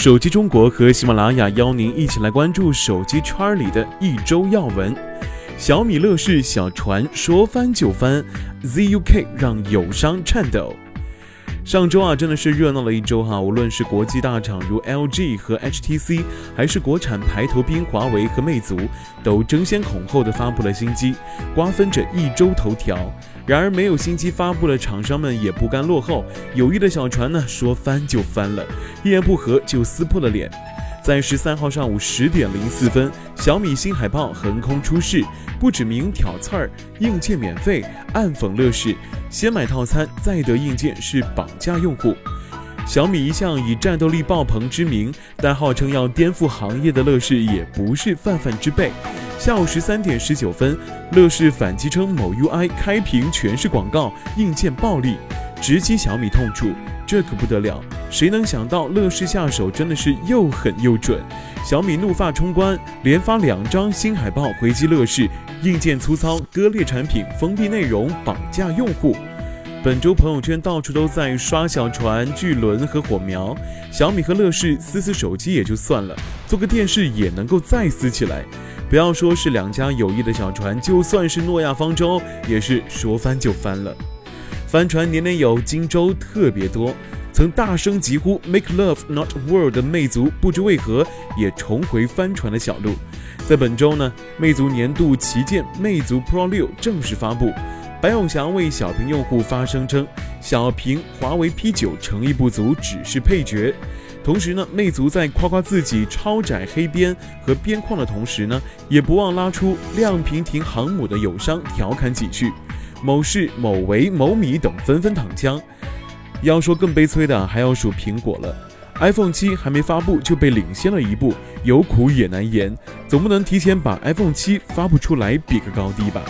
手机中国和喜马拉雅邀您一起来关注手机圈里的一周要闻。小米乐视小船说翻就翻，ZUK 让友商颤抖。上周啊，真的是热闹了一周哈！无论是国际大厂如 LG 和 HTC，还是国产排头兵华为和魅族，都争先恐后的发布了新机，瓜分着一周头条。然而，没有新机发布的厂商们也不甘落后，友谊的小船呢，说翻就翻了，一言不合就撕破了脸。在十三号上午十点零四分，小米新海报横空出世，不指名挑刺儿，硬件免费，暗讽乐视，先买套餐再得硬件是绑架用户。小米一向以战斗力爆棚之名，但号称要颠覆行业的乐视也不是泛泛之辈。下午十三点十九分，乐视反击称某 UI 开屏全是广告，硬件暴力，直击小米痛处。这可不得了！谁能想到乐视下手真的是又狠又准？小米怒发冲冠，连发两张新海报回击乐视，硬件粗糙，割裂产品，封闭内容，绑架用户。本周朋友圈到处都在刷小船、巨轮和火苗。小米和乐视撕撕手机也就算了，做个电视也能够再撕起来。不要说是两家友谊的小船，就算是诺亚方舟，也是说翻就翻了。帆船年年有，荆州特别多。曾大声疾呼 “Make love not war” 的魅族，不知为何也重回帆船的小路。在本周呢，魅族年度旗舰魅族 Pro 六正式发布。白永祥为小屏用户发声称，小屏华为 P 九诚意不足，只是配角。同时呢，魅族在夸夸自己超窄黑边和边框的同时呢，也不忘拉出亮屏停航母的友商调侃几句。某市、某维、某米等纷纷躺枪。要说更悲催的，还要数苹果了。iPhone 七还没发布就被领先了一步，有苦也难言。总不能提前把 iPhone 七发布出来比个高低吧？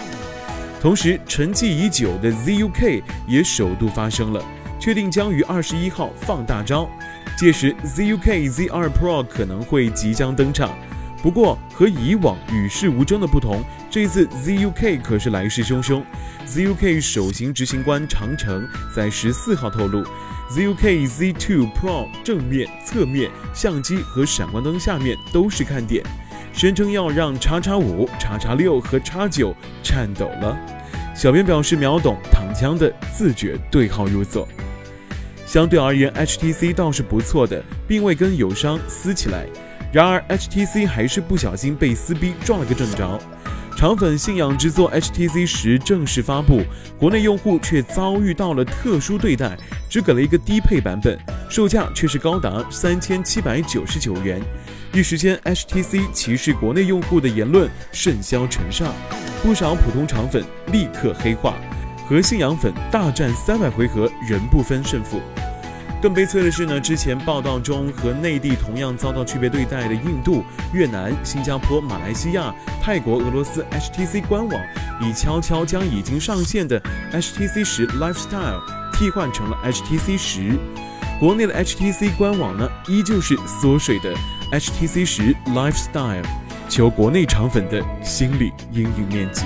同时，沉寂已久的 ZUK 也首度发生了，确定将于二十一号放大招。届时，ZUK Z2 Pro 可能会即将登场。不过和以往与世无争的不同，这次 ZUK 可是来势汹汹。ZUK 首席执行官长城在十四号透露，ZUK Z2 Pro 正面、侧面、相机和闪光灯下面都是看点，宣称要让叉叉五、叉叉六和叉九颤抖了。小编表示秒懂，躺枪的自觉对号入座。相对而言，HTC 倒是不错的，并未跟友商撕起来。然而，HTC 还是不小心被撕逼撞了个正着。肠粉信仰之作 HTC 十正式发布，国内用户却遭遇到了特殊对待，只给了一个低配版本，售价却是高达三千七百九十九元。一时间，HTC 歧视国内用户的言论甚嚣尘上，不少普通肠粉立刻黑化，和信仰粉大战三百回合仍不分胜负。更悲催的是呢，之前报道中和内地同样遭到区别对待的印度、越南、新加坡、马来西亚、泰国、俄罗斯 HTC 官网，已悄悄将已经上线的 HTC 十 Lifestyle 替换成了 HTC 十。国内的 HTC 官网呢，依旧是缩水的 HTC 十 Lifestyle，求国内肠粉的心理阴影面积。